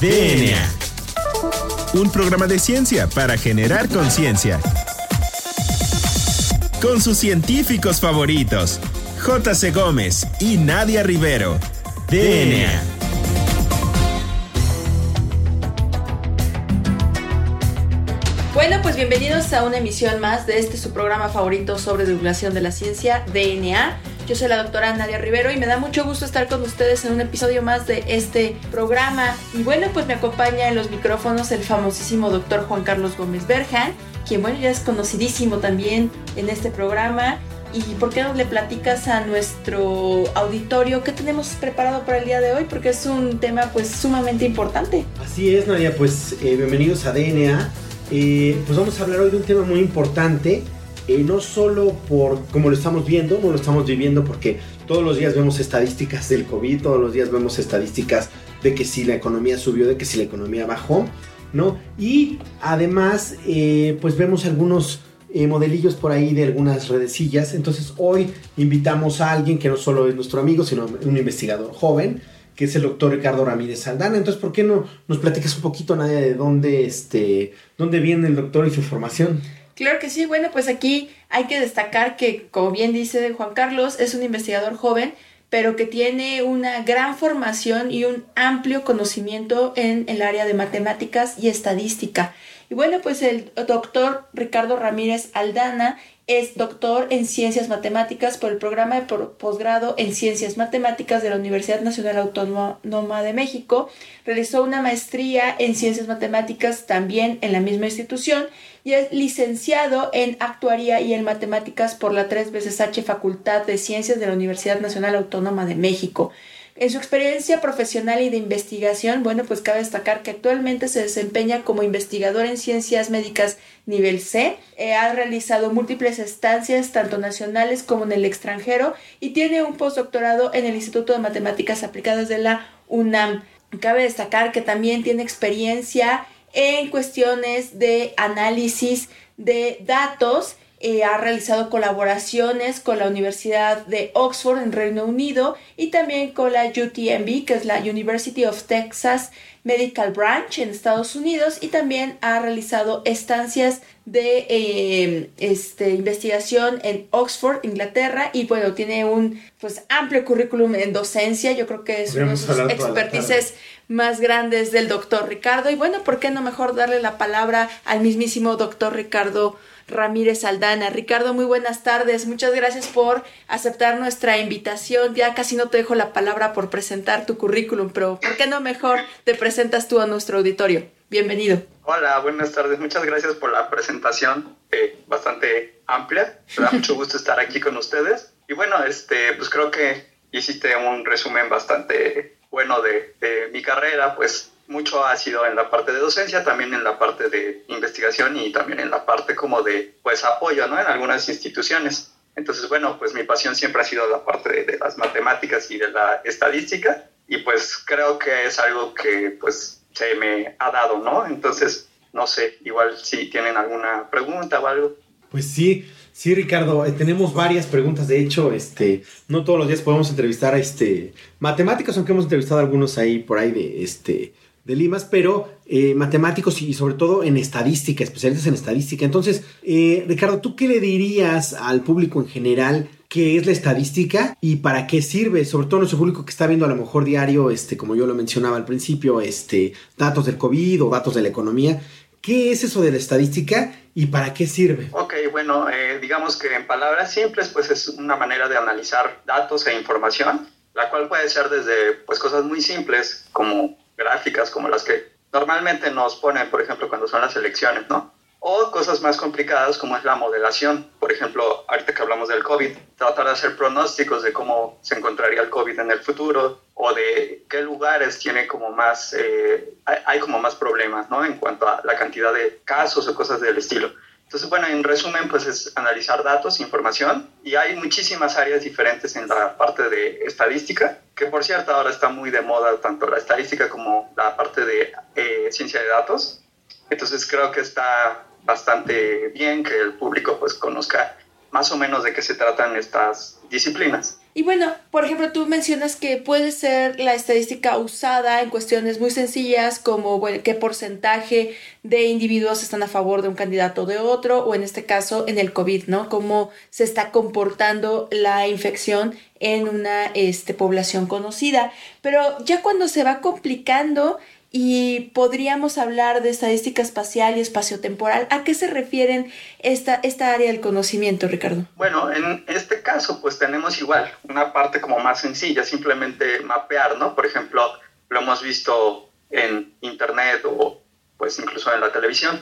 DNA. Un programa de ciencia para generar conciencia. Con sus científicos favoritos, J.C. Gómez y Nadia Rivero. DNA. Bueno, pues bienvenidos a una emisión más de este su programa favorito sobre divulgación de la ciencia, DNA. Yo soy la doctora Nadia Rivero y me da mucho gusto estar con ustedes en un episodio más de este programa. Y bueno, pues me acompaña en los micrófonos el famosísimo doctor Juan Carlos Gómez Berjan, quien bueno ya es conocidísimo también en este programa. ¿Y por qué no le platicas a nuestro auditorio qué tenemos preparado para el día de hoy? Porque es un tema pues sumamente importante. Así es, Nadia, pues eh, bienvenidos a DNA. Eh, pues vamos a hablar hoy de un tema muy importante eh, no solo por como lo estamos viendo, no lo estamos viviendo porque todos los días vemos estadísticas del COVID, todos los días vemos estadísticas de que si la economía subió, de que si la economía bajó, ¿no? Y además, eh, pues vemos algunos eh, modelillos por ahí de algunas redecillas. Entonces hoy invitamos a alguien que no solo es nuestro amigo, sino un investigador joven, que es el doctor Ricardo Ramírez Saldana. Entonces, ¿por qué no nos platicas un poquito, Nadia, de dónde, este, dónde viene el doctor y su formación? Claro que sí, bueno, pues aquí hay que destacar que, como bien dice Juan Carlos, es un investigador joven, pero que tiene una gran formación y un amplio conocimiento en el área de matemáticas y estadística. Y bueno, pues el doctor Ricardo Ramírez Aldana es doctor en Ciencias Matemáticas por el programa de posgrado en Ciencias Matemáticas de la Universidad Nacional Autónoma de México. Realizó una maestría en Ciencias Matemáticas también en la misma institución y es licenciado en Actuaría y en Matemáticas por la tres veces H Facultad de Ciencias de la Universidad Nacional Autónoma de México. En su experiencia profesional y de investigación, bueno, pues cabe destacar que actualmente se desempeña como investigador en ciencias médicas nivel C, eh, ha realizado múltiples estancias tanto nacionales como en el extranjero y tiene un postdoctorado en el Instituto de Matemáticas Aplicadas de la UNAM. Cabe destacar que también tiene experiencia en cuestiones de análisis de datos eh, ha realizado colaboraciones con la Universidad de Oxford en Reino Unido y también con la UTMB, que es la University of Texas Medical Branch en Estados Unidos y también ha realizado estancias de eh, este, investigación en Oxford, Inglaterra y bueno, tiene un pues amplio currículum en docencia, yo creo que es uno de sus expertices más grandes del doctor Ricardo. Y bueno, ¿por qué no mejor darle la palabra al mismísimo doctor Ricardo Ramírez Aldana. Ricardo, muy buenas tardes. Muchas gracias por aceptar nuestra invitación. Ya casi no te dejo la palabra por presentar tu currículum, pero ¿por qué no mejor te presentas tú a nuestro auditorio? Bienvenido. Hola, buenas tardes. Muchas gracias por la presentación eh, bastante amplia. Me da mucho gusto estar aquí con ustedes. Y bueno, este, pues creo que hiciste un resumen bastante bueno de, de mi carrera, pues mucho ha sido en la parte de docencia, también en la parte de investigación y también en la parte como de pues apoyo, ¿no? En algunas instituciones. Entonces, bueno, pues mi pasión siempre ha sido la parte de, las matemáticas y de la estadística y pues creo que es algo que pues se me ha dado, ¿no? Entonces, no sé, igual si tienen alguna pregunta o algo. Pues sí, sí, Ricardo, eh, tenemos varias preguntas. De hecho, este, no todos los días podemos entrevistar a este matemáticos, aunque hemos entrevistado a algunos ahí por ahí de este de Limas, pero eh, matemáticos y sobre todo en estadística, especialistas en estadística. Entonces, eh, Ricardo, ¿tú qué le dirías al público en general qué es la estadística y para qué sirve? Sobre todo nuestro público que está viendo a lo mejor diario, este, como yo lo mencionaba al principio, este, datos del COVID o datos de la economía. ¿Qué es eso de la estadística y para qué sirve? Ok, bueno, eh, digamos que en palabras simples, pues es una manera de analizar datos e información, la cual puede ser desde pues, cosas muy simples como gráficas como las que normalmente nos ponen, por ejemplo, cuando son las elecciones, ¿no? O cosas más complicadas como es la modelación. Por ejemplo, ahorita que hablamos del COVID, tratar de hacer pronósticos de cómo se encontraría el COVID en el futuro o de qué lugares tiene como más, eh, hay como más problemas, ¿no? En cuanto a la cantidad de casos o cosas del estilo. Entonces, bueno, en resumen, pues es analizar datos, información, y hay muchísimas áreas diferentes en la parte de estadística, que por cierto ahora está muy de moda tanto la estadística como la parte de eh, ciencia de datos. Entonces creo que está bastante bien que el público pues conozca más o menos de qué se tratan estas disciplinas. Y bueno, por ejemplo, tú mencionas que puede ser la estadística usada en cuestiones muy sencillas como qué porcentaje de individuos están a favor de un candidato o de otro, o en este caso en el COVID, ¿no? Cómo se está comportando la infección en una este, población conocida. Pero ya cuando se va complicando, y podríamos hablar de estadística espacial y espaciotemporal. ¿A qué se refieren esta, esta área del conocimiento, Ricardo? Bueno, en este caso, pues tenemos igual una parte como más sencilla, simplemente mapear, ¿no? Por ejemplo, lo hemos visto en Internet o pues incluso en la televisión,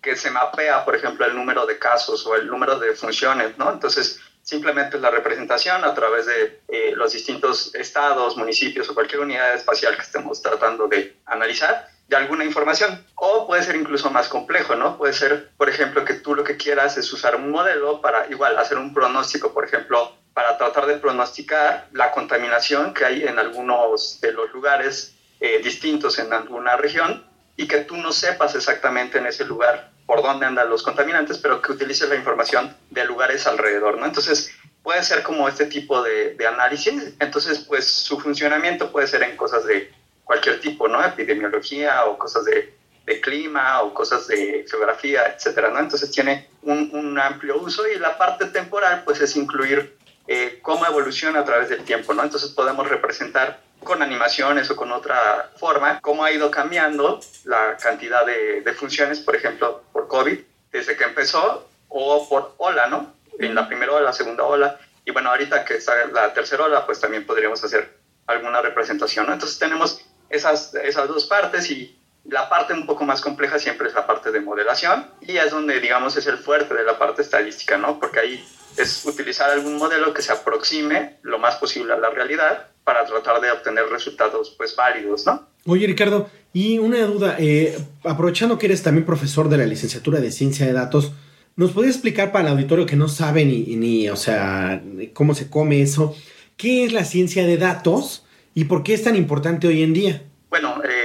que se mapea, por ejemplo, el número de casos o el número de funciones, ¿no? Entonces, simplemente la representación a través de eh, los distintos estados, municipios o cualquier unidad espacial que estemos tratando de analizar de alguna información. O puede ser incluso más complejo, ¿no? Puede ser, por ejemplo, que tú lo que quieras es usar un modelo para igual hacer un pronóstico, por ejemplo, para tratar de pronosticar la contaminación que hay en algunos de los lugares eh, distintos en alguna región y que tú no sepas exactamente en ese lugar por dónde andan los contaminantes, pero que utilice la información de lugares alrededor, ¿no? Entonces, puede ser como este tipo de, análisis. Entonces, pues su funcionamiento puede ser en cosas de cualquier tipo, ¿no? Epidemiología o cosas de, clima o cosas de geografía, etcétera. Entonces tiene un, un, amplio uso y la parte temporal, pues es incluir eh, cómo evoluciona a través del tiempo, ¿no? Entonces podemos representar con animaciones o con otra forma, cómo ha ido cambiando la cantidad de, funciones, por ejemplo, por COVID, desde que empezó, o por ola, ¿no? En la primera ola, la segunda ola, y bueno, ahorita que está la tercera ola, pues también podríamos hacer alguna representación, ¿no? Entonces tenemos esas, esas dos partes y la parte un poco más compleja siempre es la parte de modelación y es donde, digamos, es el fuerte de la parte estadística, ¿no? Porque ahí es utilizar algún modelo que se aproxime lo más posible a la realidad para tratar de obtener resultados pues válidos, ¿no? Oye Ricardo, y una duda, eh, aprovechando que eres también profesor de la licenciatura de ciencia de datos, ¿nos podrías explicar para el auditorio que no sabe ni, ni, o sea, cómo se come eso, qué es la ciencia de datos y por qué es tan importante hoy en día? Bueno, eh,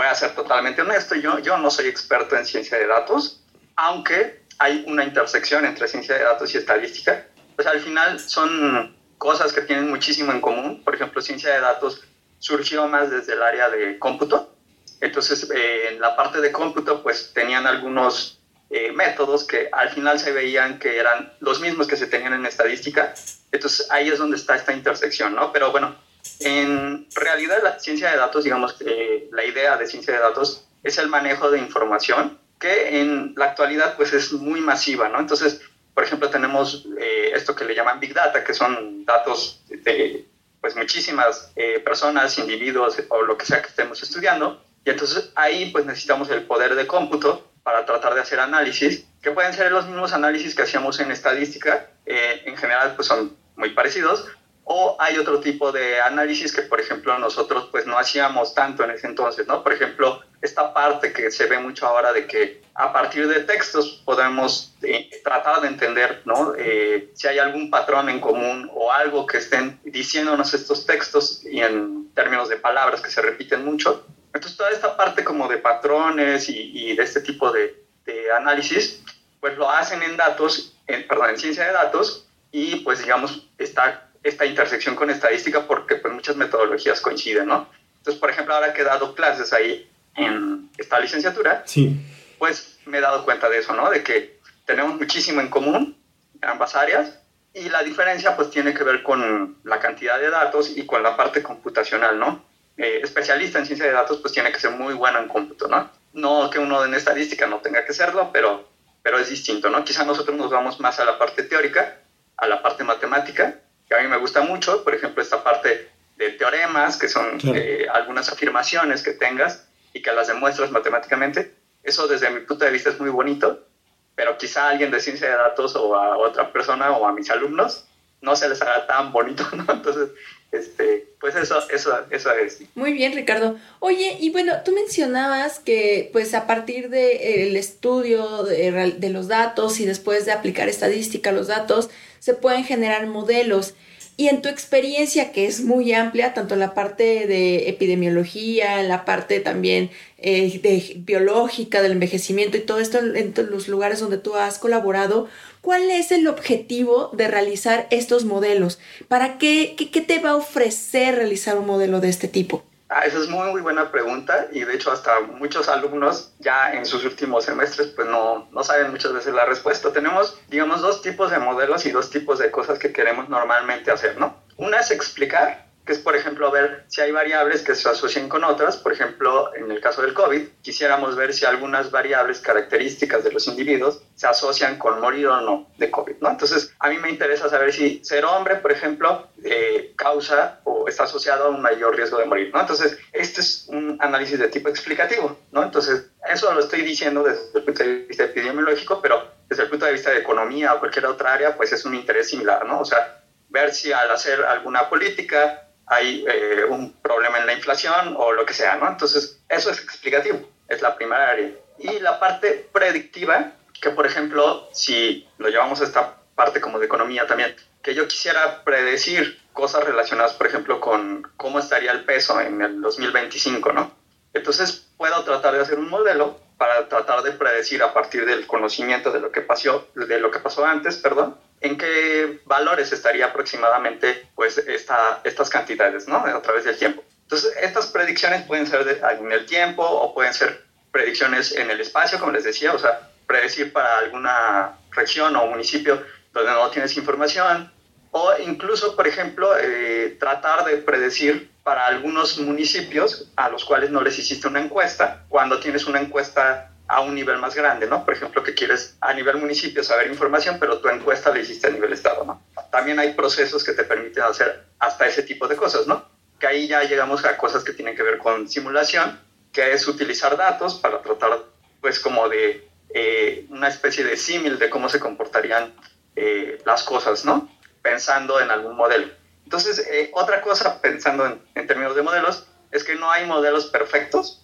voy a ser totalmente honesto, yo, yo no soy experto en ciencia de datos, aunque hay una intersección entre ciencia de datos y estadística, pues al final son cosas que tienen muchísimo en común. Por ejemplo, ciencia de datos surgió más desde el área de cómputo. Entonces, eh, en la parte de cómputo, pues tenían algunos eh, métodos que al final se veían que eran los mismos que se tenían en estadística. Entonces, ahí es donde está esta intersección, ¿no? Pero bueno, en realidad la ciencia de datos, digamos, eh, la idea de ciencia de datos es el manejo de información que en la actualidad pues es muy masiva, ¿no? Entonces, por ejemplo, tenemos eh, esto que le llaman Big Data, que son datos de pues, muchísimas eh, personas, individuos o lo que sea que estemos estudiando. Y entonces ahí pues necesitamos el poder de cómputo para tratar de hacer análisis, que pueden ser los mismos análisis que hacíamos en estadística, eh, en general pues son muy parecidos, o hay otro tipo de análisis que, por ejemplo, nosotros pues no hacíamos tanto en ese entonces, ¿no? Por ejemplo, esta parte que se ve mucho ahora de que a partir de textos podemos eh, tratar de entender, ¿no? Eh, si hay algún patrón en común o algo que estén diciéndonos estos textos y en términos de palabras que se repiten mucho. Entonces, toda esta parte como de patrones y, de este tipo de, de, análisis, pues lo hacen en datos, en, perdón, en ciencia de datos y pues digamos está esta intersección con estadística porque pues muchas metodologías coinciden, ¿no? Entonces, por ejemplo, ahora que he dado clases ahí en esta licenciatura, sí. pues me he dado cuenta de eso, ¿no? De que tenemos muchísimo en común en ambas áreas y la diferencia pues tiene que ver con la cantidad de datos y con la parte computacional, ¿no? Eh, especialista en ciencia de datos pues tiene que ser muy bueno en cómputo, ¿no? No que uno en estadística no tenga que serlo, pero, pero es distinto, ¿no? Quizá nosotros nos vamos más a la parte teórica, a la parte matemática, que a mí me gusta mucho, por ejemplo, esta parte de teoremas, que son eh, algunas afirmaciones que tengas y que las demuestras matemáticamente. Eso desde mi punto de vista es muy bonito, pero quizá a alguien de ciencia de datos o a otra persona o a mis alumnos no se les haga tan bonito, ¿no? Entonces, este, pues eso, eso, eso es. Muy bien, Ricardo. Oye, y bueno, tú mencionabas que pues a partir del estudio de, de, los datos y después de aplicar estadística a los datos, se pueden generar modelos. Y en tu experiencia, que es muy amplia, tanto en la parte de epidemiología, en la parte también eh, de biológica, del envejecimiento y todo esto en los lugares donde tú has colaborado, ¿cuál es el objetivo de realizar estos modelos? ¿Para qué, qué, qué te va a ofrecer realizar un modelo de este tipo? Ah, esa es muy, muy buena pregunta y de hecho hasta muchos alumnos ya en sus últimos semestres pues no, no saben muchas veces la respuesta. Tenemos, digamos, dos tipos de modelos y dos tipos de cosas que queremos normalmente hacer, ¿no? Una es explicar es, por ejemplo, ver si hay variables que se asocian con otras. Por ejemplo, en el caso del COVID, quisiéramos ver si algunas variables características de los individuos se asocian con morir o no de COVID, ¿no? Entonces, a mí me interesa saber si ser hombre, por ejemplo, eh, causa o está asociado a un mayor riesgo de morir, ¿no? Entonces, este es un análisis de tipo explicativo, ¿no? Entonces, eso lo estoy diciendo desde el punto de vista epidemiológico, pero desde el punto de vista de economía o cualquier otra área, pues es un interés similar, ¿no? O sea, ver si al hacer alguna política hay eh, un problema en la inflación o lo que sea, ¿no? Entonces, eso es explicativo, es la primera área. Y la parte predictiva, que por ejemplo, si lo llevamos a esta parte como de economía también, que yo quisiera predecir cosas relacionadas, por ejemplo, con cómo estaría el peso en el 2025, ¿no? Entonces, puedo tratar de hacer un modelo para tratar de predecir a partir del conocimiento de lo que pasó, de lo que pasó antes, perdón, en qué valores estaría aproximadamente pues esta, estas cantidades, ¿no? A través del tiempo. Entonces, estas predicciones pueden ser en el tiempo o pueden ser predicciones en el espacio, como les decía, o sea, predecir para alguna región o municipio donde no tienes información, o incluso, por ejemplo, eh, tratar de predecir para algunos municipios a los cuales no les hiciste una encuesta, cuando tienes una encuesta a un nivel más grande, ¿no? Por ejemplo, que quieres a nivel municipio saber información, pero tu encuesta la hiciste a nivel estado, ¿no? También hay procesos que te permiten hacer hasta ese tipo de cosas, ¿no? Que ahí ya llegamos a cosas que tienen que ver con simulación, que es utilizar datos para tratar, pues, como de eh, una especie de símil de cómo se comportarían eh, las cosas, ¿no? Pensando en algún modelo. Entonces, eh, otra cosa, pensando en, en términos de modelos, es que no hay modelos perfectos.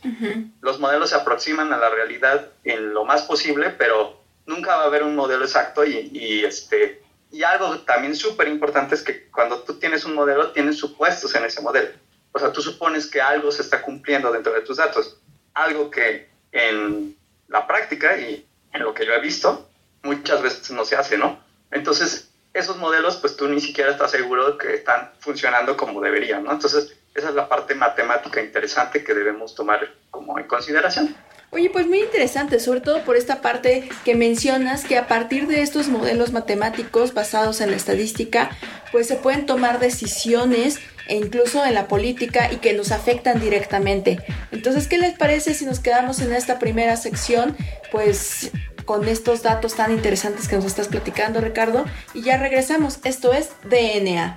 Los modelos se aproximan a la realidad en lo más posible, pero nunca va a haber un modelo exacto y, este, y algo también súper importante es que cuando tú tienes un modelo, tienes supuestos en ese modelo. O sea, tú supones que algo se está cumpliendo dentro de tus datos. Algo que en la práctica y en lo que yo he visto, muchas veces no se hace, ¿no? Entonces, esos modelos, pues tú ni siquiera estás seguro de que están funcionando como deberían, ¿no? Entonces, esa es la parte matemática interesante que debemos tomar como en consideración. Oye, pues muy interesante, sobre todo por esta parte que mencionas que a partir de estos modelos matemáticos basados en la estadística, pues se pueden tomar decisiones e incluso en la política y que nos afectan directamente. Entonces, ¿qué les parece si nos quedamos en esta primera sección? Pues con estos datos tan interesantes que nos estás platicando, Ricardo, y ya regresamos. Esto es DNA.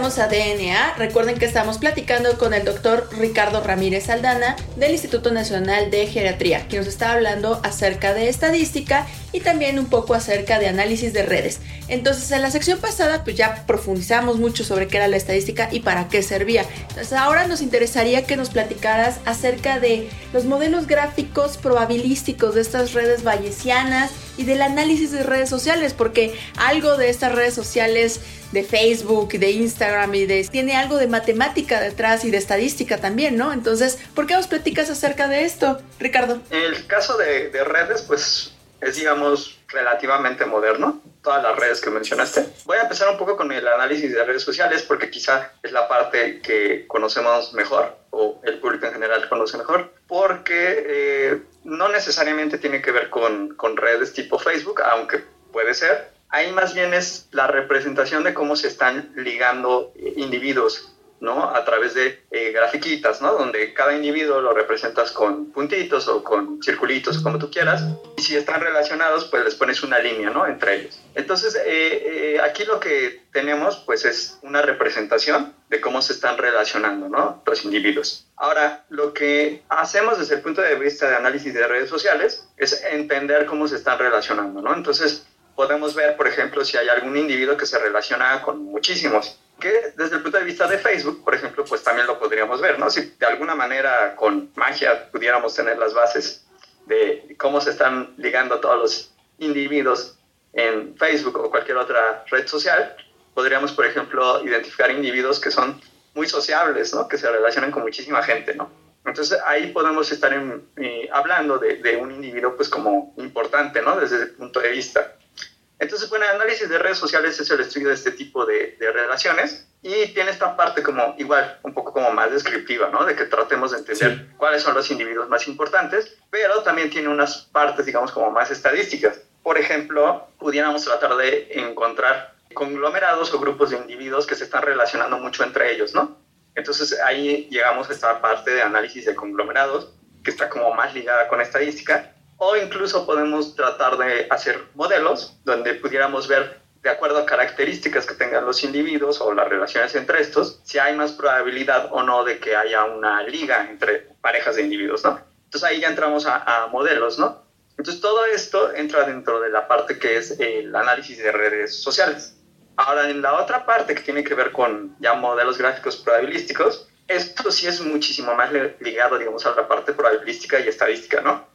Regresamos a DNA. Recuerden que estamos platicando con el doctor Ricardo Ramírez Aldana del Instituto Nacional de Geriatría, que nos está hablando acerca de estadística y también un poco acerca de análisis de redes. Entonces, en la sección pasada, pues ya profundizamos mucho sobre qué era la estadística y para qué servía. Entonces, ahora nos interesaría que nos platicaras acerca de los modelos gráficos probabilísticos de estas redes bayesianas y del análisis de redes sociales, porque algo de estas redes sociales de Facebook, de Instagram y de tiene algo de matemática detrás y de estadística también, ¿no? Entonces, ¿por qué nos platicas acerca de esto, Ricardo? El caso de, de redes, pues es, digamos, relativamente moderno, todas las redes que mencionaste. Voy a empezar un poco con el análisis de redes sociales porque quizá es la parte que conocemos mejor o el público en general conoce mejor, porque eh, no necesariamente tiene que ver con, con redes tipo Facebook, aunque puede ser. Ahí más bien es la representación de cómo se están ligando individuos ¿no? A través de eh, grafiquitas, ¿no? Donde cada individuo lo representas con puntitos o con circulitos, como tú quieras. Y si están relacionados, pues les pones una línea, ¿no? Entre ellos. Entonces, eh, eh, aquí lo que tenemos, pues, es una representación de cómo se están relacionando, ¿no? Los individuos. Ahora, lo que hacemos desde el punto de vista de análisis de redes sociales es entender cómo se están relacionando, ¿no? Entonces, podemos ver, por ejemplo, si hay algún individuo que se relaciona con muchísimos que desde el punto de vista de Facebook, por ejemplo, pues también lo podríamos ver, ¿no? Si de alguna manera con magia pudiéramos tener las bases de cómo se están ligando todos los individuos en Facebook o cualquier otra red social, podríamos, por ejemplo, identificar individuos que son muy sociables, ¿no? Que se relacionan con muchísima gente, ¿no? Entonces ahí podemos estar eh, hablando de, de, un individuo pues como importante, ¿no? Desde ese punto de vista. Entonces, bueno, el análisis de redes sociales es el estudio de este tipo de, relaciones y tiene esta parte como igual, un poco como más descriptiva, ¿no? De que tratemos de entender cuáles son los individuos más importantes, pero también tiene unas partes, digamos, como más estadísticas. Por ejemplo, pudiéramos tratar de encontrar conglomerados o grupos de individuos que se están relacionando mucho entre ellos, ¿no? Entonces ahí llegamos a esta parte de análisis de conglomerados, que está como más ligada con estadística, o incluso podemos tratar de hacer modelos donde pudiéramos ver de acuerdo a características que tengan los individuos o las relaciones entre estos, si hay más probabilidad o no de que haya una liga entre parejas de individuos, ¿no? Entonces ahí ya entramos a, modelos, ¿no? Entonces todo esto entra dentro de la parte que es el análisis de redes sociales. Ahora, en la otra parte que tiene que ver con ya modelos gráficos probabilísticos, esto sí es muchísimo más ligado, digamos, a la parte probabilística y estadística, ¿no?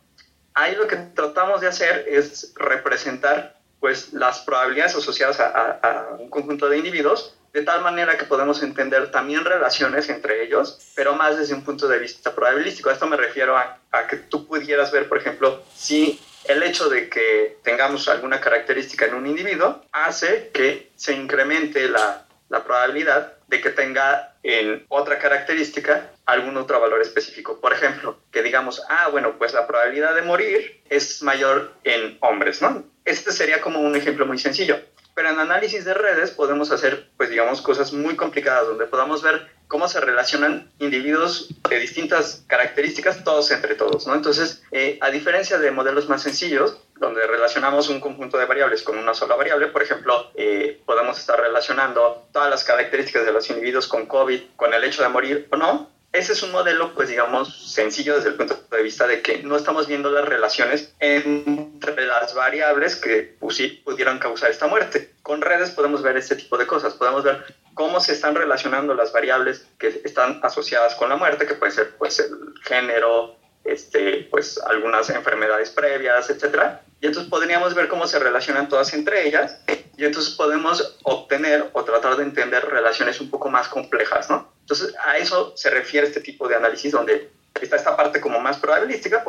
Ahí lo que tratamos de hacer es representar pues las probabilidades asociadas a, un conjunto de individuos de tal manera que podemos entender también relaciones entre ellos, pero más desde un punto de vista probabilístico. Esto me refiero a, que tú pudieras ver, por ejemplo, si el hecho de que tengamos alguna característica en un individuo hace que se incremente la probabilidad de que tenga en otra característica algún otro valor específico. Por ejemplo, que digamos, ah, bueno, pues la probabilidad de morir es mayor en hombres, ¿no? Este sería como un ejemplo muy sencillo. Pero en análisis de redes podemos hacer, pues digamos, cosas muy complicadas donde podamos ver cómo se relacionan individuos de distintas características, todos entre todos, ¿no? Entonces, eh, a diferencia de modelos más sencillos, donde relacionamos un conjunto de variables con una sola variable, por ejemplo, eh, podemos estar relacionando todas las características de los individuos con COVID, con el hecho de morir o no, ese es un modelo, pues digamos, sencillo desde el punto de vista de que no estamos viendo las relaciones entre las variables que pues, pudieran causar esta muerte. Con redes podemos ver este tipo de cosas, podemos ver cómo se están relacionando las variables que están asociadas con la muerte, que puede ser pues el género, este, pues algunas enfermedades previas, etcétera. Y entonces podríamos ver cómo se relacionan todas entre ellas y entonces podemos obtener o tratar de entender relaciones un poco más complejas, ¿no? Entonces, a eso se refiere este tipo de análisis donde está esta parte como más probabilística,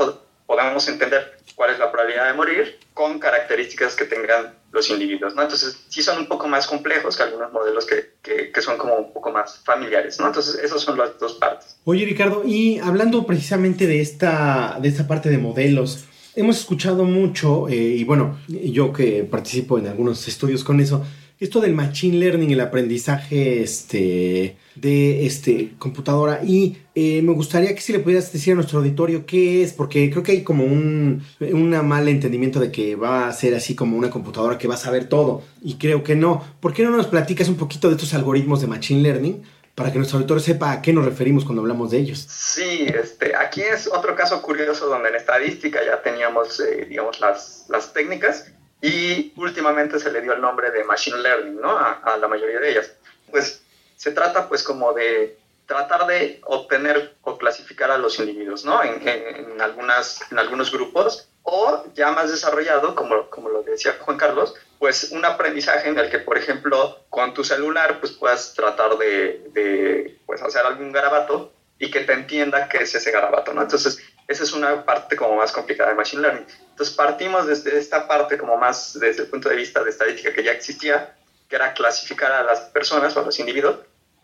podemos entender cuál es la probabilidad de morir con características que tengan los individuos, ¿no? Entonces, sí son un poco más complejos que algunos modelos que, que, que, son como un poco más familiares, ¿no? Entonces, esas son las dos partes. Oye, Ricardo, y hablando precisamente de esta, de esta parte de modelos, hemos escuchado mucho, eh, y bueno, yo que participo en algunos estudios con eso, esto del machine learning, el aprendizaje este, de este, computadora. Y eh, me gustaría que si le pudieras decir a nuestro auditorio qué es, porque creo que hay como un una mal entendimiento de que va a ser así como una computadora que va a saber todo. Y creo que no. ¿Por qué no nos platicas un poquito de estos algoritmos de machine learning? Para que nuestro auditorio sepa a qué nos referimos cuando hablamos de ellos. Sí, este, aquí es otro caso curioso donde en estadística ya teníamos, eh, digamos, las, las técnicas y últimamente se le dio el nombre de Machine Learning, ¿no? A, la mayoría de ellas. Pues se trata pues como de tratar de obtener o clasificar a los individuos, ¿no? En, en, algunas, en algunos grupos o ya más desarrollado, como, como lo decía Juan Carlos, pues un aprendizaje en el que, por ejemplo, con tu celular pues puedas tratar de, de pues, hacer algún garabato y que te entienda qué es ese garabato, ¿no? Entonces, esa es una parte como más complicada de Machine Learning. Entonces partimos desde esta parte como más desde el punto de vista de estadística que ya existía, que era clasificar a las personas o a los individuos.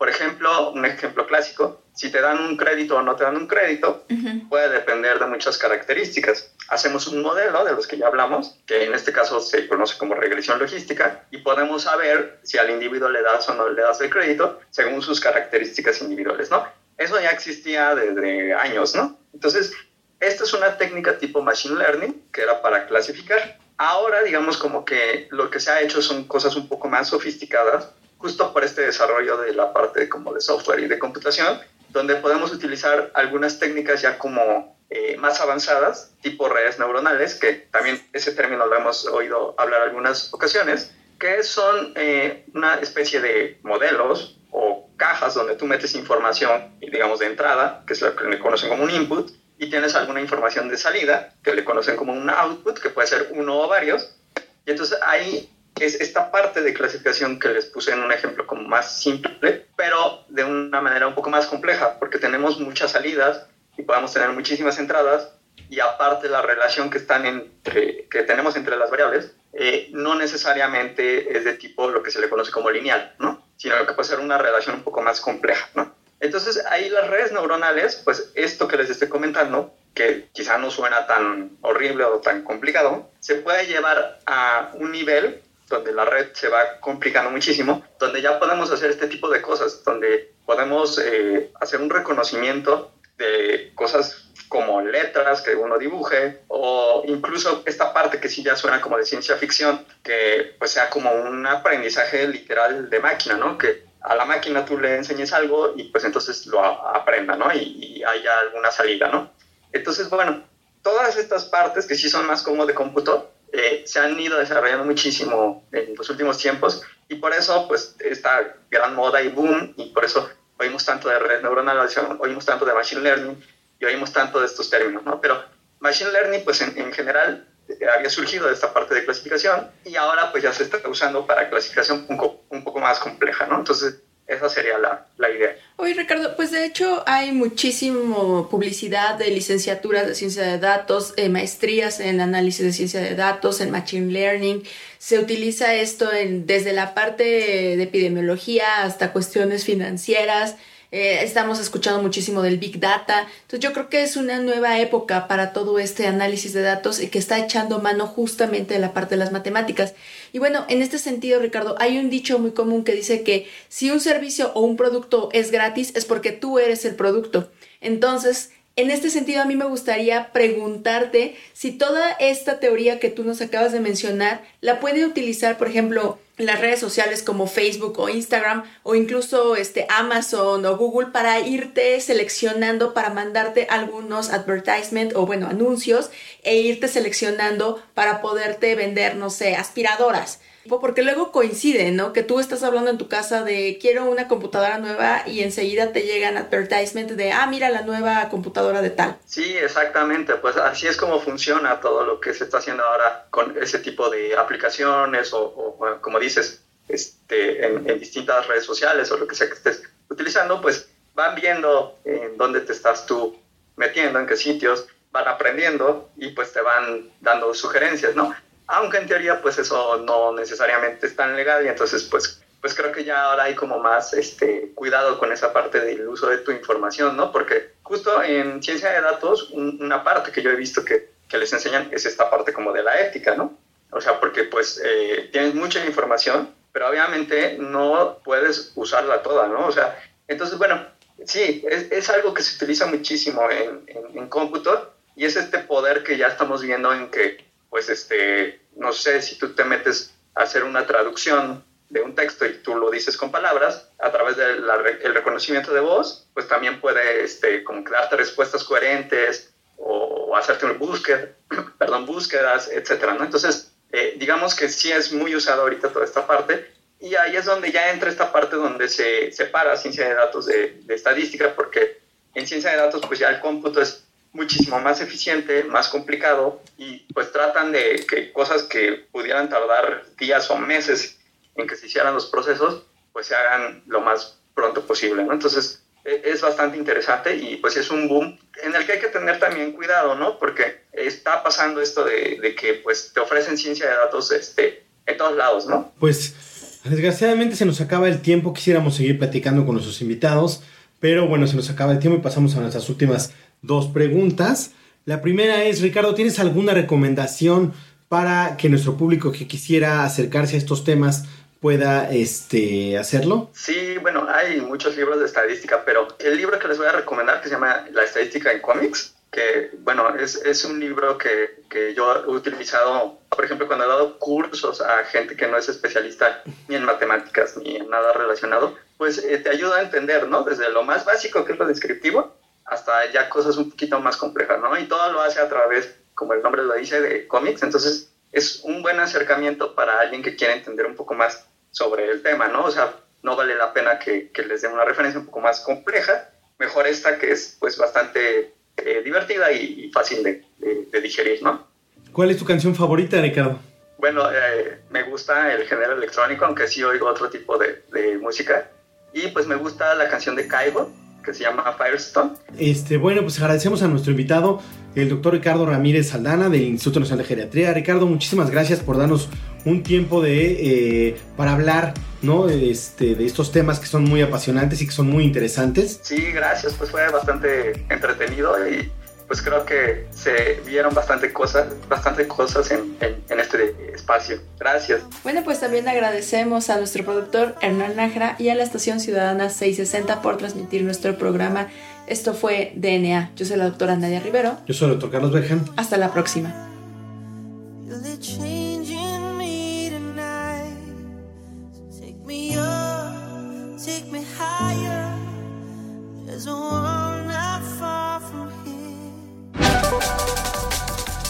Por ejemplo, un ejemplo clásico, si te dan un crédito o no te dan un crédito, puede depender de muchas características. hacemos un modelo de los que ya hablamos, que en este caso se conoce como regresión logística, y podemos saber si al individuo le das o no le das el crédito según sus características individuales, ¿no? Eso ya existía desde años, ¿no? Entonces, esta es una técnica tipo machine learning, que era para clasificar. Ahora, digamos como que lo que se ha hecho son cosas un poco más sofisticadas, justo por este desarrollo de la parte como de software y de computación, donde podemos utilizar algunas técnicas ya como eh, más avanzadas, tipo redes neuronales, que también ese término lo hemos oído hablar algunas ocasiones, que son eh, una especie de modelos o cajas donde tú metes información, digamos, de entrada, que es lo que le conocen como un input, y tienes alguna información de salida, que le conocen como un output, que puede ser uno o varios. Y entonces ahí es esta parte de clasificación que les puse en un ejemplo como más simple, pero de una manera un poco más compleja, porque tenemos muchas salidas y podemos tener muchísimas entradas y aparte la relación que, están entre, que tenemos entre las variables eh, no necesariamente es de tipo lo que se le conoce como lineal, ¿no? sino que puede ser una relación un poco más compleja. ¿no? Entonces ahí las redes neuronales, pues esto que les estoy comentando, que quizá no suena tan horrible o tan complicado, se puede llevar a un nivel donde la red se va complicando muchísimo, donde ya podemos hacer este tipo de cosas, donde podemos eh, hacer un reconocimiento de cosas como letras que uno dibuje o incluso esta parte que sí ya suena como de ciencia ficción, que pues sea como un aprendizaje literal de máquina, ¿no? Que a la máquina tú le enseñes algo y pues entonces lo aprenda, ¿no? Y, y haya alguna salida, ¿no? Entonces, bueno, todas estas partes que sí son más como de cómputo, eh, se han ido desarrollando muchísimo en los últimos tiempos y por eso pues esta gran moda y boom y por eso oímos tanto de red neuronal, oímos tanto de machine learning y oímos tanto de estos términos, ¿no? Pero machine learning pues en, en general eh, había surgido de esta parte de clasificación y ahora pues ya se está usando para clasificación un, un poco más compleja, ¿no? Entonces esa sería la, la, idea. Oye, Ricardo, pues de hecho hay muchísimo publicidad de licenciaturas de ciencia de datos, eh, maestrías en análisis de ciencia de datos, en machine learning. Se utiliza esto en, desde la parte de epidemiología hasta cuestiones financieras. Eh, estamos escuchando muchísimo del Big Data. Entonces yo creo que es una nueva época para todo este análisis de datos y que está echando mano justamente de la parte de las matemáticas. Y bueno, en este sentido, Ricardo, hay un dicho muy común que dice que si un servicio o un producto es gratis es porque tú eres el producto. Entonces, en este sentido, a mí me gustaría preguntarte si toda esta teoría que tú nos acabas de mencionar la puede utilizar, por ejemplo, las redes sociales como Facebook o Instagram o incluso este Amazon o Google para irte seleccionando para mandarte algunos advertisement o bueno anuncios e irte seleccionando para poderte vender no sé aspiradoras porque luego coincide, ¿no? Que tú estás hablando en tu casa de quiero una computadora nueva y enseguida te llegan advertisement de, ah, mira la nueva computadora de tal. Sí, exactamente, pues así es como funciona todo lo que se está haciendo ahora con ese tipo de aplicaciones o, o como dices, este, en, en, distintas redes sociales o lo que sea que estés utilizando, pues van viendo en dónde te estás tú metiendo, en qué sitios, van aprendiendo y pues te van dando sugerencias, ¿no? Aunque en teoría pues eso no necesariamente es tan legal y entonces pues pues creo que ya ahora hay como más este, cuidado con esa parte del uso de tu información, ¿no? Porque justo en ciencia de datos, una parte que yo he visto que, que, les enseñan es esta parte como de la ética, ¿no? O sea, porque pues eh, tienes mucha información, pero obviamente no puedes usarla toda, ¿no? O sea, entonces, bueno, sí, es, es algo que se utiliza muchísimo en, en, en cómputo y es este poder que ya estamos viendo en que pues este, no sé, si tú te metes a hacer una traducción de un texto y tú lo dices con palabras, a través del reconocimiento de voz, pues también puede este, como darte respuestas coherentes o, hacerte una búsqueda, perdón, búsquedas, etcétera, ¿no? Entonces, eh, digamos que sí es muy usado ahorita toda esta parte y ahí es donde ya entra esta parte donde se separa ciencia de datos de, de estadística porque en ciencia de datos pues ya el cómputo es muchísimo más eficiente, más complicado y pues tratan de que cosas que pudieran tardar días o meses en que se hicieran los procesos, pues se hagan lo más pronto posible. Entonces e, es bastante interesante y pues es un boom en el que hay que tener también cuidado, ¿no? Porque está pasando esto de, de que pues te ofrecen ciencia de datos este, en todos lados, ¿no? Pues desgraciadamente se nos acaba el tiempo, quisiéramos seguir platicando con nuestros invitados, pero bueno, se nos acaba el tiempo y pasamos a nuestras últimas dos preguntas. La primera es, Ricardo, ¿tienes alguna recomendación para que nuestro público que quisiera acercarse a estos temas pueda este, hacerlo? Sí, bueno, hay muchos libros de estadística, pero el libro que les voy a recomendar que se llama La estadística en cómics, que bueno, es, es un libro que, que, yo he utilizado, por ejemplo, cuando he dado cursos a gente que no es especialista ni en matemáticas ni en nada relacionado, pues eh, te ayuda a entender, ¿no? Desde lo más básico, que es lo descriptivo, hasta ya cosas un poquito más complejas, ¿no? Y todo lo hace a través, como el nombre lo dice, de cómics, entonces es un buen acercamiento para alguien que quiere entender un poco más sobre el tema, ¿no? O sea, no vale la pena que, que les den una referencia un poco más compleja, mejor esta que es pues bastante eh, divertida y, y fácil de, de, de, digerir, ¿no? ¿Cuál es tu canción favorita, Ricardo? Bueno, eh, me gusta el género electrónico, aunque sí oigo otro tipo de, de música. Y pues me gusta la canción de Kaibo, que se llama Firestone. Este, bueno, pues agradecemos a nuestro invitado, el doctor Ricardo Ramírez Saldana del Instituto Nacional de Geriatría. Ricardo, muchísimas gracias por darnos un tiempo de eh, para hablar ¿no? Este, de estos temas que son muy apasionantes y que son muy interesantes. Sí, gracias, pues fue bastante entretenido y pues creo que se vieron bastante cosas, bastante cosas en, en, en, este espacio. Gracias. Bueno, pues también agradecemos a nuestro productor Hernán Nájera y a la Estación Ciudadana 660 por transmitir nuestro programa. Esto fue DNA. Yo soy la doctora Nadia Rivero. Yo soy el doctor Carlos Berjan. Hasta la próxima.